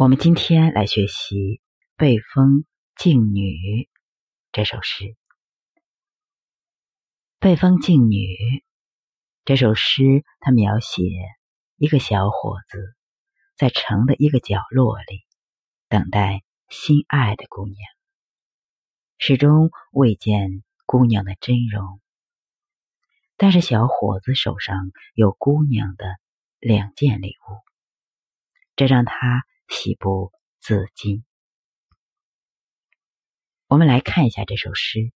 我们今天来学习《背风静女》这首诗。《背风静女》这首诗，它描写一个小伙子在城的一个角落里等待心爱的姑娘，始终未见姑娘的真容。但是小伙子手上有姑娘的两件礼物，这让他。喜不自禁。我们来看一下这首诗。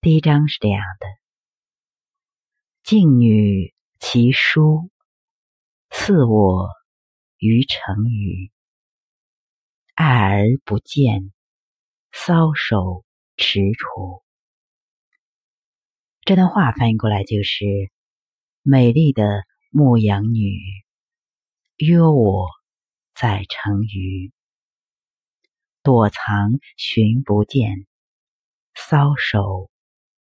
第一章是这样的：“静女其书，似我于成语。爱而不见，搔首踟蹰。”这段话翻译过来就是：“美丽的牧羊女约我。”在成鱼，躲藏寻不见，搔首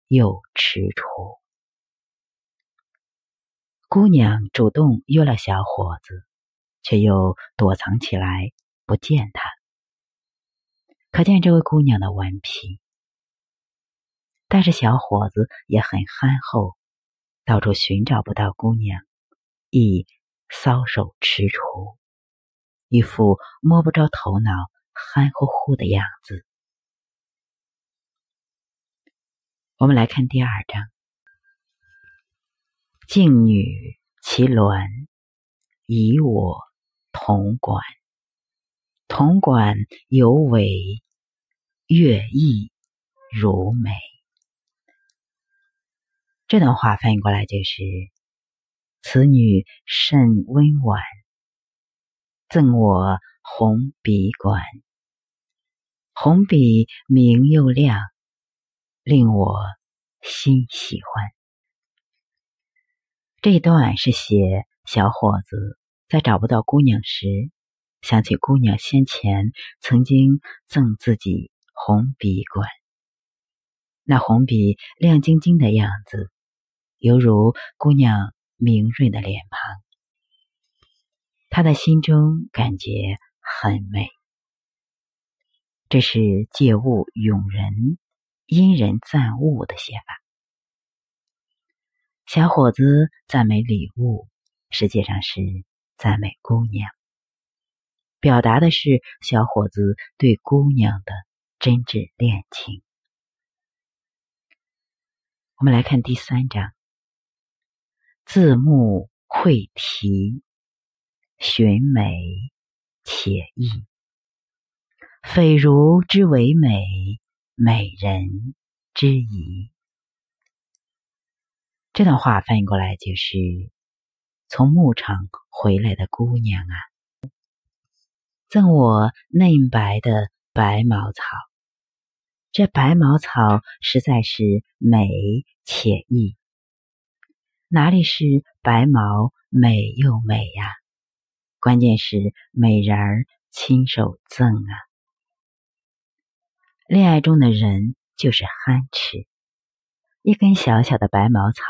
又踟蹰。姑娘主动约了小伙子，却又躲藏起来不见他，可见这位姑娘的顽皮。但是小伙子也很憨厚，到处寻找不到姑娘，亦搔首踟蹰。一副摸不着头脑、憨乎乎的样子。我们来看第二章：静女其鸾，以我同管。同管有为，乐意如美。这段话翻译过来就是：此女甚温婉。赠我红笔管，红笔明又亮，令我心喜欢。这段是写小伙子在找不到姑娘时，想起姑娘先前曾经赠自己红笔管，那红笔亮晶晶的样子，犹如姑娘明润的脸庞。他的心中感觉很美，这是借物咏人、因人赞物的写法。小伙子赞美礼物，实际上是赞美姑娘，表达的是小伙子对姑娘的真挚恋情。我们来看第三章，字幕会题。寻美且意，匪如之为美，美人之仪。这段话翻译过来就是：从牧场回来的姑娘啊，赠我嫩白的白毛草。这白毛草实在是美且意。哪里是白毛美又美呀？关键是美人儿亲手赠啊！恋爱中的人就是憨痴，一根小小的白毛草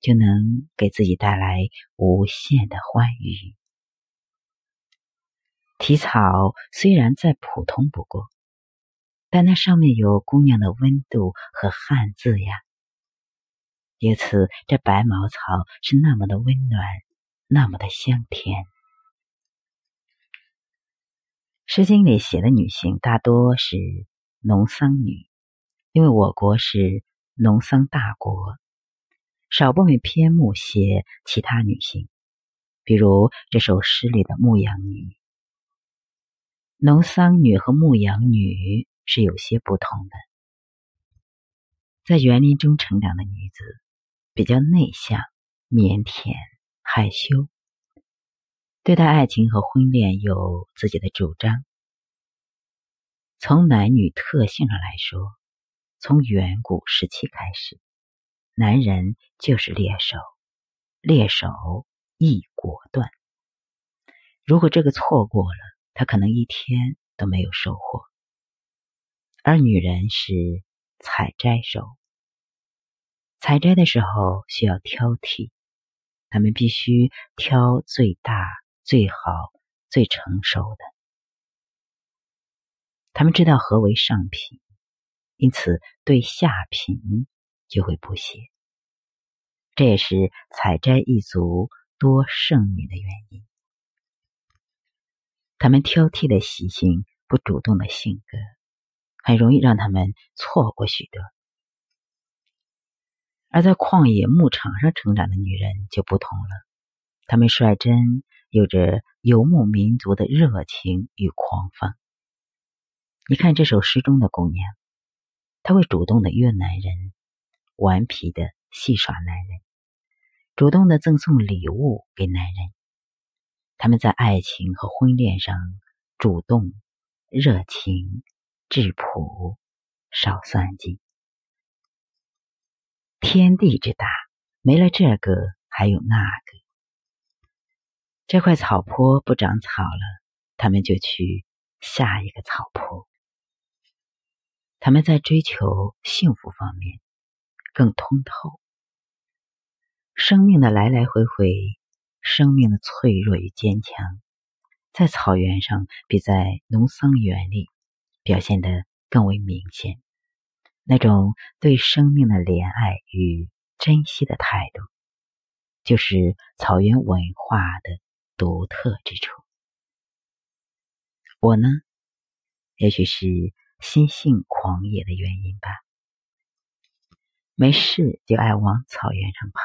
就能给自己带来无限的欢愉。题草虽然再普通不过，但那上面有姑娘的温度和汉字呀，因此这白毛草是那么的温暖，那么的香甜。《诗经》里写的女性大多是农桑女，因为我国是农桑大国，少部分篇目写其他女性，比如这首诗里的牧羊女。农桑女和牧羊女是有些不同的，在园林中成长的女子比较内向、腼腆、害羞。对待爱情和婚恋有自己的主张。从男女特性上来说，从远古时期开始，男人就是猎手，猎手易果断。如果这个错过了，他可能一天都没有收获。而女人是采摘手，采摘的时候需要挑剔，他们必须挑最大。最好、最成熟的。他们知道何为上品，因此对下品就会不屑。这也是采摘一族多剩女的原因。他们挑剔的习性、不主动的性格，很容易让他们错过许多。而在旷野牧场上成长的女人就不同了，她们率真有着游牧民族的热情与狂放。你看这首诗中的姑娘，她会主动的约男人，顽皮的戏耍男人。主动的赠送礼物给男人，他们在爱情和婚恋上主动、热情、质朴、少算计。天地之大，没了这个还有那个。这块草坡不长草了，他们就去下一个草坡。他们在追求幸福方面更通透。生命的来来回回，生命的脆弱与坚强，在草原上比在农桑园里表现得更为明显。那种对生命的怜爱与珍惜的态度，就是草原文化的独特之处。我呢，也许是心性狂野的原因吧，没事就爱往草原上跑。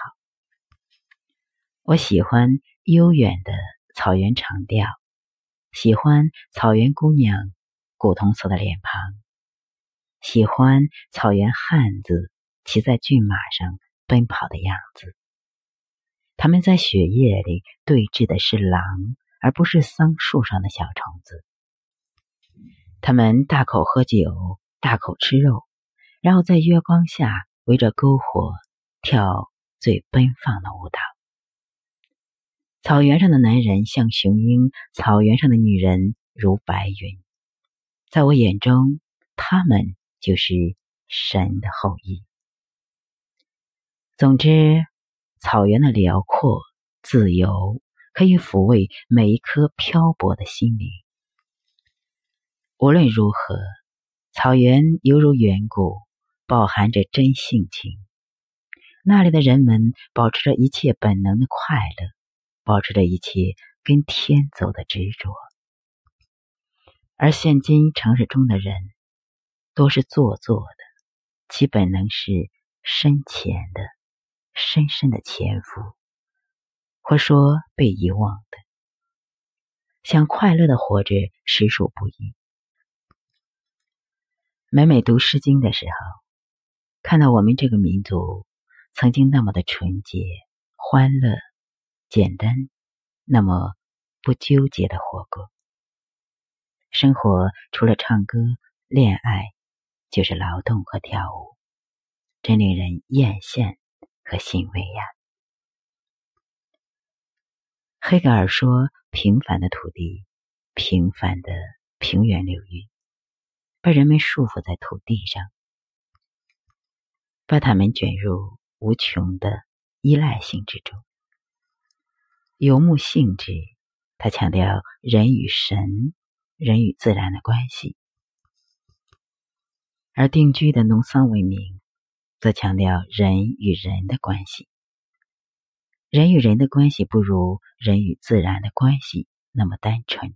我喜欢悠远的草原长调，喜欢草原姑娘古铜色的脸庞，喜欢草原汉子骑在骏马上奔跑的样子。他们在雪夜里对峙的是狼，而不是桑树上的小虫子。他们大口喝酒，大口吃肉，然后在月光下围着篝火跳最奔放的舞蹈。草原上的男人像雄鹰，草原上的女人如白云。在我眼中，他们就是神的后裔。总之，草原的辽阔、自由，可以抚慰每一颗漂泊的心灵。无论如何，草原犹如远古，饱含着真性情。那里的人们保持着一切本能的快乐。保持着一切跟天走的执着，而现今城市中的人都是做作的，其本能是深浅的、深深的潜伏，或说被遗忘的。想快乐的活着实属不易。每每读《诗经》的时候，看到我们这个民族曾经那么的纯洁、欢乐。简单，那么不纠结的活过。生活除了唱歌、恋爱，就是劳动和跳舞，真令人艳羡和欣慰呀。黑格尔说：“平凡的土地，平凡的平原流域，把人们束缚在土地上，把他们卷入无穷的依赖性之中。”游牧性质，他强调人与神、人与自然的关系；而定居的农桑文明，则强调人与人的关系。人与人的关系不如人与自然的关系那么单纯，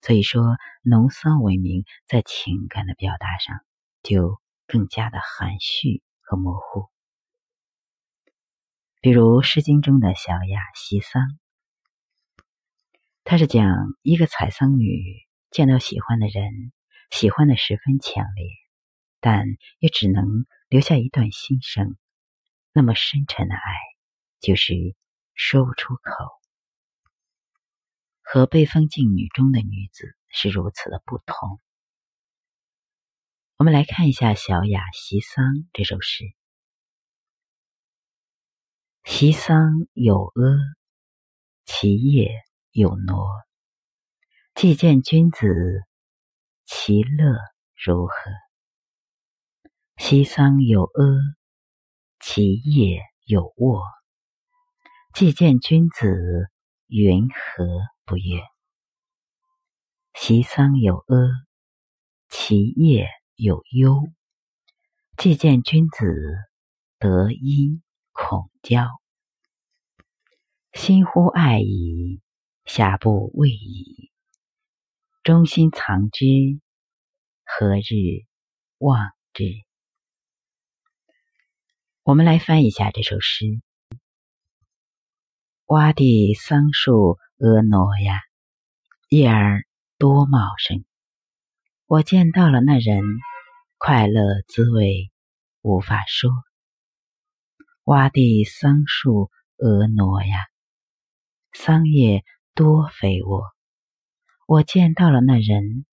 所以说农桑文明在情感的表达上就更加的含蓄和模糊。比如《诗经》中的小雅西桑，他是讲一个采桑女见到喜欢的人，喜欢的十分强烈，但也只能留下一段心声。那么深沉的爱，就是说不出口。和《被封禁女》中的女子是如此的不同。我们来看一下《小雅西桑》这首诗。其桑有阿，其叶有挪。既见君子，其乐如何？其桑有阿，其叶有沃。既见君子，云何不悦？其桑有阿，其叶有忧。既见君子，得音恐交。心乎爱矣，遐不畏矣。中心藏之，何日忘之？我们来翻译一下这首诗：洼地桑树婀娜呀，叶儿多茂盛。我见到了那人，快乐滋味无法说。洼地桑树婀娜呀。桑叶多肥沃，我见到了那人，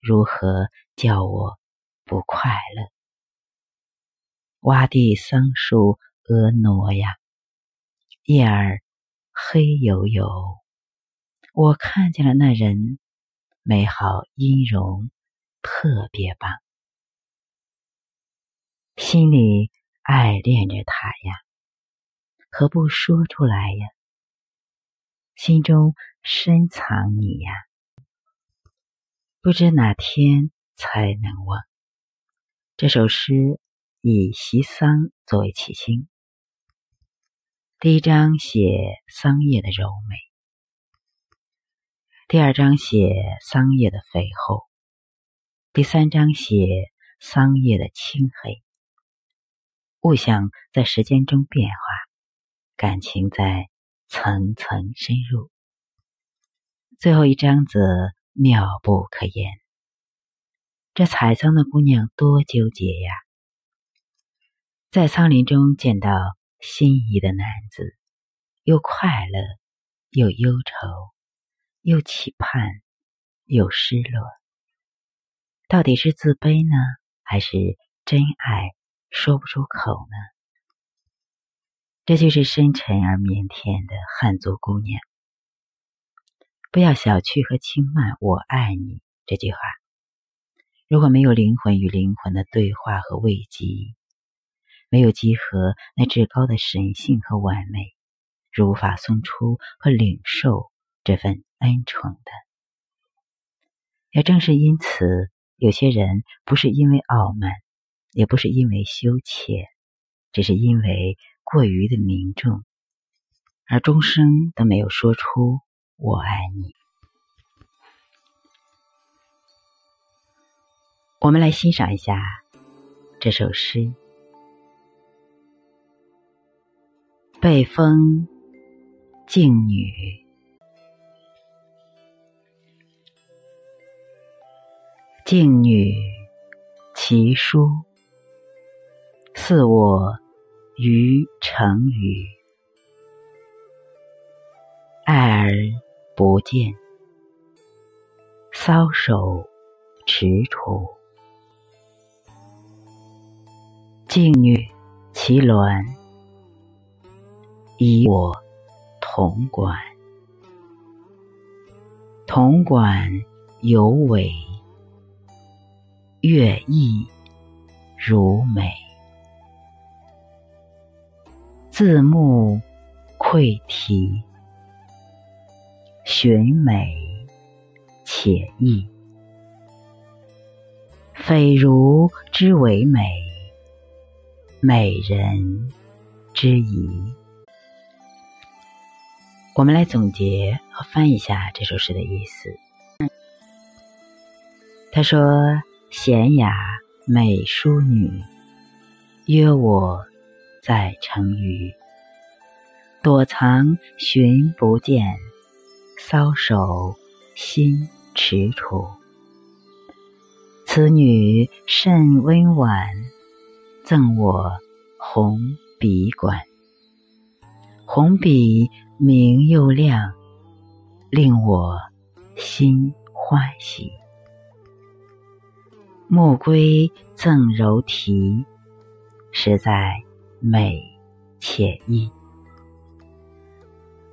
如何叫我不快乐？洼地桑树婀娜呀，叶儿黑黝黝，我看见了那人，美好音容特别棒，心里爱恋着他呀，何不说出来呀？心中深藏你呀，不知哪天才能忘。这首诗以习桑作为起兴，第一章写桑叶的柔美，第二章写桑叶的肥厚，第三章写桑叶的青黑。物象在时间中变化，感情在。层层深入，最后一章则妙不可言。这采桑的姑娘多纠结呀！在桑林中见到心仪的男子，又快乐，又忧愁，又期盼，又失落。到底是自卑呢，还是真爱说不出口呢？这就是深沉而腼腆的汉族姑娘。不要小觑和轻慢“我爱你”这句话。如果没有灵魂与灵魂的对话和慰藉，没有集合那至高的神性和完美，是无法送出和领受这份恩宠的。也正是因此，有些人不是因为傲慢，也不是因为羞怯，只是因为。过于的凝重，而终生都没有说出“我爱你”。我们来欣赏一下这首诗：《被风静女》，静女其书，似我。于成语，爱而不见，搔首踟蹰。静女其鸾，以我同管。同管有尾，乐意如美。字目窥题，寻美且意，匪如之为美，美人之仪。我们来总结和翻译一下这首诗的意思。他说：“娴雅美淑女，约我。”在成语，躲藏寻不见，搔首心踟蹰。此女甚温婉，赠我红笔管。红笔明又亮，令我心欢喜。暮归赠柔荑，实在。美且意，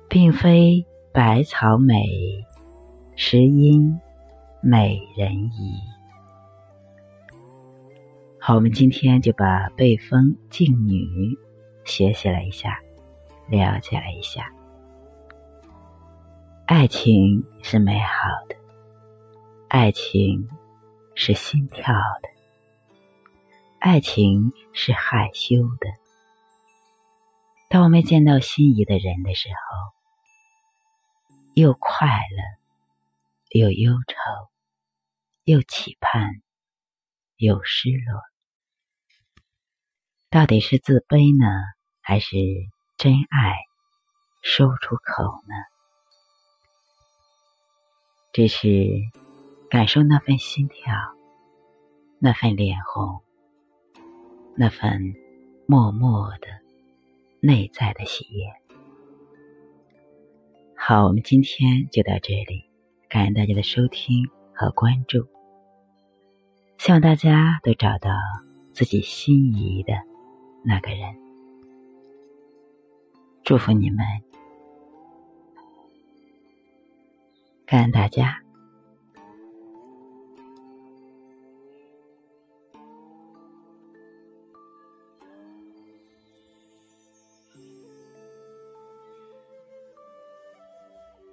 并非百草美，实因美人宜。好，我们今天就把《背风静女》学习了一下，了解了一下。爱情是美好的，爱情是心跳的，爱情是害羞的。当我们见到心仪的人的时候，又快乐，又忧愁，又期盼，又失落。到底是自卑呢，还是真爱说不出口呢？只是感受那份心跳，那份脸红，那份默默的内在的喜悦。好，我们今天就到这里，感恩大家的收听和关注，希望大家都找到自己心仪的那个人。祝福你们！感恩大家。